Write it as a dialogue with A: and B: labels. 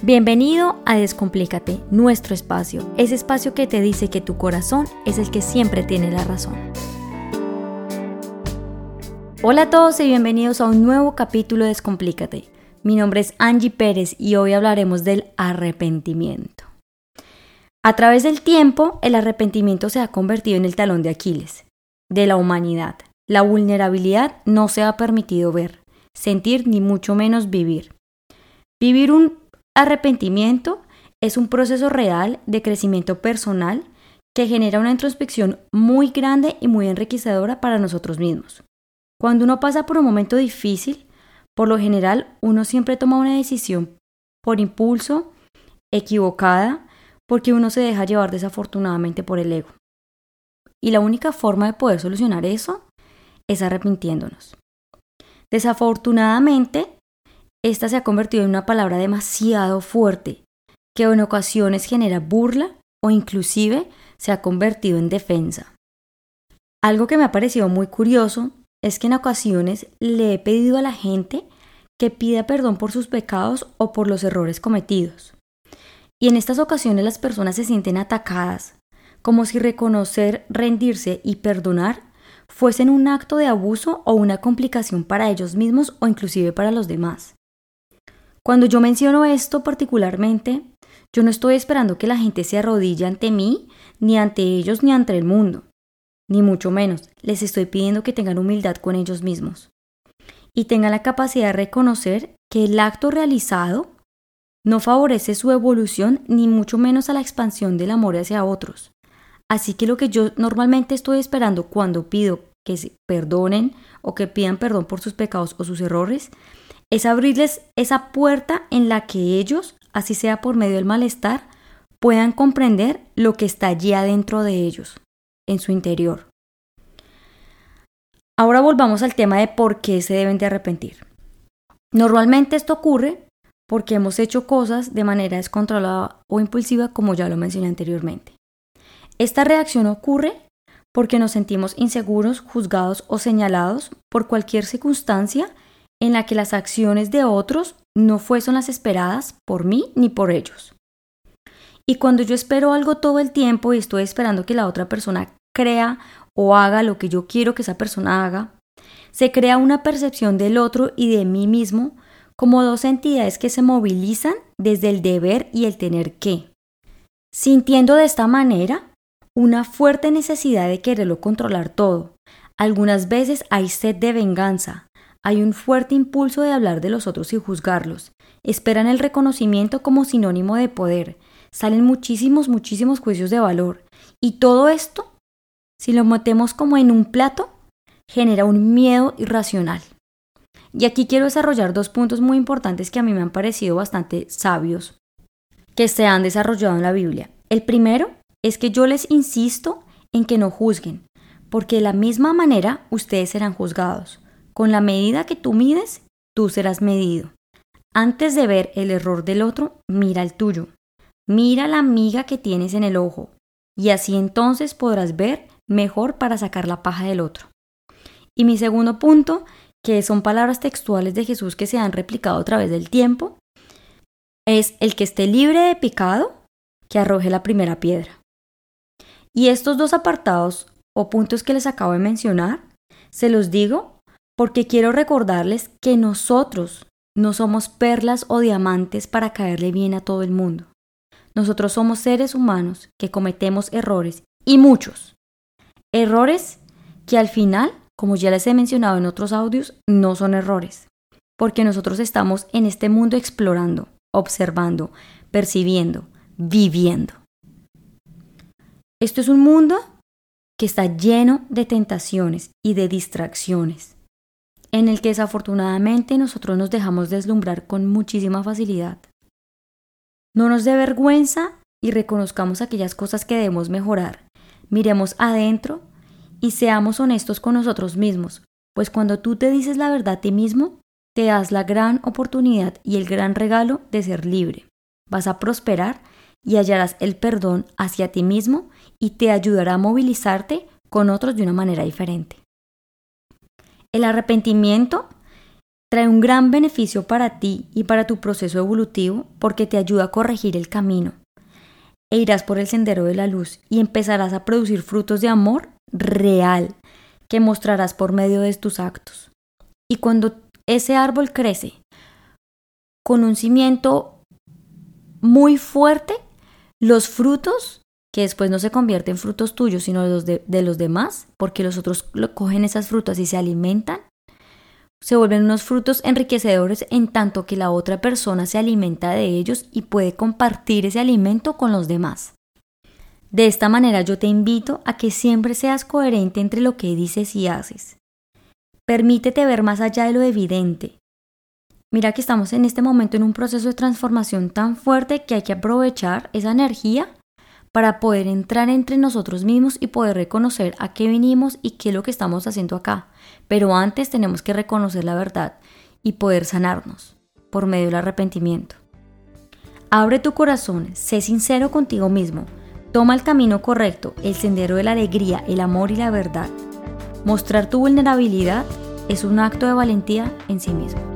A: Bienvenido a Descomplícate, nuestro espacio, ese espacio que te dice que tu corazón es el que siempre tiene la razón. Hola a todos y bienvenidos a un nuevo capítulo de Descomplícate. Mi nombre es Angie Pérez y hoy hablaremos del arrepentimiento. A través del tiempo, el arrepentimiento se ha convertido en el talón de Aquiles de la humanidad. La vulnerabilidad no se ha permitido ver, sentir ni mucho menos vivir. Vivir un Arrepentimiento es un proceso real de crecimiento personal que genera una introspección muy grande y muy enriquecedora para nosotros mismos. Cuando uno pasa por un momento difícil, por lo general uno siempre toma una decisión por impulso, equivocada, porque uno se deja llevar desafortunadamente por el ego. Y la única forma de poder solucionar eso es arrepintiéndonos. Desafortunadamente, esta se ha convertido en una palabra demasiado fuerte, que en ocasiones genera burla o inclusive se ha convertido en defensa. Algo que me ha parecido muy curioso es que en ocasiones le he pedido a la gente que pida perdón por sus pecados o por los errores cometidos. Y en estas ocasiones las personas se sienten atacadas, como si reconocer, rendirse y perdonar fuesen un acto de abuso o una complicación para ellos mismos o inclusive para los demás. Cuando yo menciono esto particularmente, yo no estoy esperando que la gente se arrodille ante mí, ni ante ellos, ni ante el mundo. Ni mucho menos, les estoy pidiendo que tengan humildad con ellos mismos. Y tengan la capacidad de reconocer que el acto realizado no favorece su evolución, ni mucho menos a la expansión del amor hacia otros. Así que lo que yo normalmente estoy esperando cuando pido que se perdonen o que pidan perdón por sus pecados o sus errores es abrirles esa puerta en la que ellos, así sea por medio del malestar, puedan comprender lo que está allí adentro de ellos, en su interior. Ahora volvamos al tema de por qué se deben de arrepentir. Normalmente esto ocurre porque hemos hecho cosas de manera descontrolada o impulsiva, como ya lo mencioné anteriormente. Esta reacción ocurre porque nos sentimos inseguros, juzgados o señalados por cualquier circunstancia en la que las acciones de otros no fuesen las esperadas por mí ni por ellos. Y cuando yo espero algo todo el tiempo y estoy esperando que la otra persona crea o haga lo que yo quiero que esa persona haga, se crea una percepción del otro y de mí mismo como dos entidades que se movilizan desde el deber y el tener que, sintiendo de esta manera una fuerte necesidad de quererlo controlar todo. Algunas veces hay sed de venganza, hay un fuerte impulso de hablar de los otros y juzgarlos. Esperan el reconocimiento como sinónimo de poder. Salen muchísimos, muchísimos juicios de valor. Y todo esto, si lo metemos como en un plato, genera un miedo irracional. Y aquí quiero desarrollar dos puntos muy importantes que a mí me han parecido bastante sabios que se han desarrollado en la Biblia. El primero es que yo les insisto en que no juzguen, porque de la misma manera ustedes serán juzgados. Con la medida que tú mides, tú serás medido. Antes de ver el error del otro, mira el tuyo. Mira la miga que tienes en el ojo, y así entonces podrás ver mejor para sacar la paja del otro. Y mi segundo punto, que son palabras textuales de Jesús que se han replicado a través del tiempo, es el que esté libre de pecado, que arroje la primera piedra. Y estos dos apartados o puntos que les acabo de mencionar, se los digo porque quiero recordarles que nosotros no somos perlas o diamantes para caerle bien a todo el mundo. Nosotros somos seres humanos que cometemos errores y muchos. Errores que al final, como ya les he mencionado en otros audios, no son errores, porque nosotros estamos en este mundo explorando, observando, percibiendo, viviendo. Esto es un mundo que está lleno de tentaciones y de distracciones en el que desafortunadamente nosotros nos dejamos deslumbrar con muchísima facilidad. No nos dé vergüenza y reconozcamos aquellas cosas que debemos mejorar. Miremos adentro y seamos honestos con nosotros mismos, pues cuando tú te dices la verdad a ti mismo, te das la gran oportunidad y el gran regalo de ser libre. Vas a prosperar y hallarás el perdón hacia ti mismo y te ayudará a movilizarte con otros de una manera diferente. El arrepentimiento Trae un gran beneficio para ti y para tu proceso evolutivo porque te ayuda a corregir el camino. E irás por el sendero de la luz y empezarás a producir frutos de amor real que mostrarás por medio de tus actos. Y cuando ese árbol crece con un cimiento muy fuerte, los frutos, que después no se convierten en frutos tuyos, sino de los, de los demás, porque los otros cogen esas frutas y se alimentan, se vuelven unos frutos enriquecedores en tanto que la otra persona se alimenta de ellos y puede compartir ese alimento con los demás. De esta manera yo te invito a que siempre seas coherente entre lo que dices y haces. Permítete ver más allá de lo evidente. Mira que estamos en este momento en un proceso de transformación tan fuerte que hay que aprovechar esa energía para poder entrar entre nosotros mismos y poder reconocer a qué vinimos y qué es lo que estamos haciendo acá. Pero antes tenemos que reconocer la verdad y poder sanarnos por medio del arrepentimiento. Abre tu corazón, sé sincero contigo mismo, toma el camino correcto, el sendero de la alegría, el amor y la verdad. Mostrar tu vulnerabilidad es un acto de valentía en sí mismo.